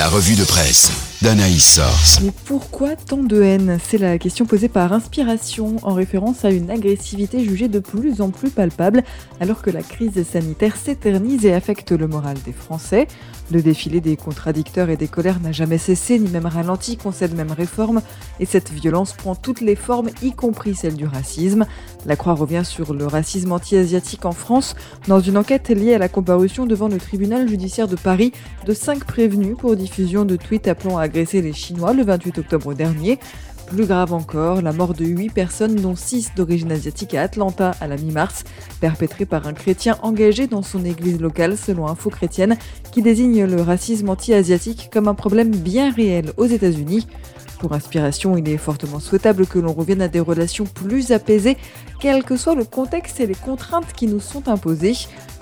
La revue de presse d'Anaïs Source. Mais pourquoi tant de haine? C'est la question posée par Inspiration en référence à une agressivité jugée de plus en plus palpable alors que la crise sanitaire s'éternise et affecte le moral des Français. Le défilé des contradicteurs et des colères n'a jamais cessé ni même ralenti cette même réforme et cette violence prend toutes les formes y compris celle du racisme. La Croix revient sur le racisme anti-asiatique en France dans une enquête liée à la comparution devant le tribunal judiciaire de Paris de cinq prévenus pour diffusion de tweets appelant à agresser les Chinois le 28 octobre dernier. Plus grave encore, la mort de 8 personnes, dont 6 d'origine asiatique à Atlanta à la mi-mars, perpétrée par un chrétien engagé dans son église locale selon Info Chrétienne, qui désigne le racisme anti-asiatique comme un problème bien réel aux États-Unis. Pour inspiration, il est fortement souhaitable que l'on revienne à des relations plus apaisées, quel que soit le contexte et les contraintes qui nous sont imposées.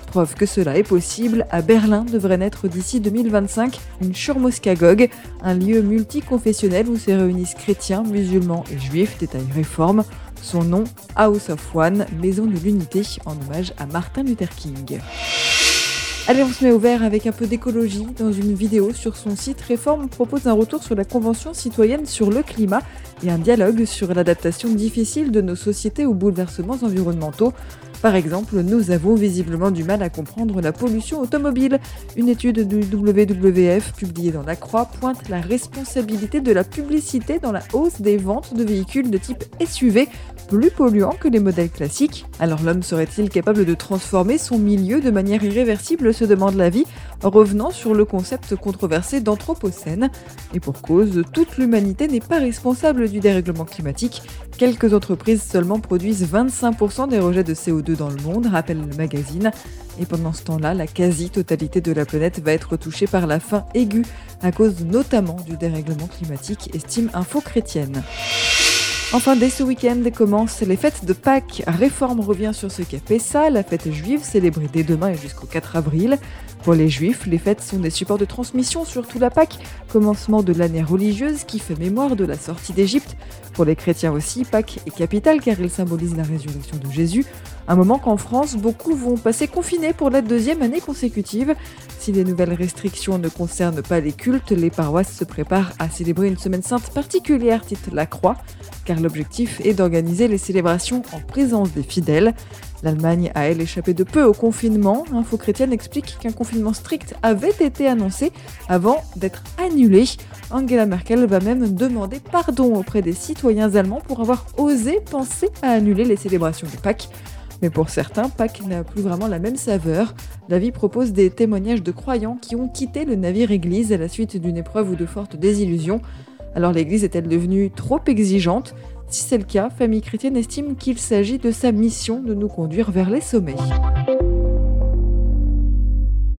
Preuve que cela est possible, à Berlin devrait naître d'ici 2025 une Shurmoskagog, un lieu multiconfessionnel où se réunissent chrétiens, musulmans et juifs, détail réforme. Son nom, House of One, Maison de l'Unité, en hommage à Martin Luther King. Allez, on se met au vert avec un peu d'écologie. Dans une vidéo sur son site, Réforme propose un retour sur la Convention citoyenne sur le climat et un dialogue sur l'adaptation difficile de nos sociétés aux bouleversements environnementaux. Par exemple, nous avons visiblement du mal à comprendre la pollution automobile. Une étude du WWF publiée dans La Croix pointe la responsabilité de la publicité dans la hausse des ventes de véhicules de type SUV plus polluants que les modèles classiques. Alors l'homme serait-il capable de transformer son milieu de manière irréversible se demande la vie, revenant sur le concept controversé d'anthropocène. Et pour cause, toute l'humanité n'est pas responsable du dérèglement climatique. Quelques entreprises seulement produisent 25% des rejets de CO2 dans le monde, rappelle le magazine. Et pendant ce temps-là, la quasi-totalité de la planète va être touchée par la faim aiguë, à cause notamment du dérèglement climatique, estime Info Chrétienne. Enfin, dès ce week-end commencent les fêtes de Pâques. Réforme revient sur ce fait ça, la fête juive célébrée dès demain et jusqu'au 4 avril. Pour les juifs, les fêtes sont des supports de transmission, surtout la Pâques, commencement de l'année religieuse qui fait mémoire de la sortie d'Égypte. Pour les chrétiens aussi, Pâques est capitale car il symbolise la résurrection de Jésus. Un moment qu'en France, beaucoup vont passer confinés pour la deuxième année consécutive. Si les nouvelles restrictions ne concernent pas les cultes, les paroisses se préparent à célébrer une semaine sainte particulière, titre La Croix car l'objectif est d'organiser les célébrations en présence des fidèles. L'Allemagne a, elle, échappé de peu au confinement. Info chrétienne explique qu'un confinement strict avait été annoncé avant d'être annulé. Angela Merkel va même demander pardon auprès des citoyens allemands pour avoir osé penser à annuler les célébrations de Pâques. Mais pour certains, Pâques n'a plus vraiment la même saveur. La vie propose des témoignages de croyants qui ont quitté le navire église à la suite d'une épreuve ou de fortes désillusions. Alors l'Église est-elle devenue trop exigeante? Si c'est le cas, Famille chrétienne estime qu'il s'agit de sa mission de nous conduire vers les sommets.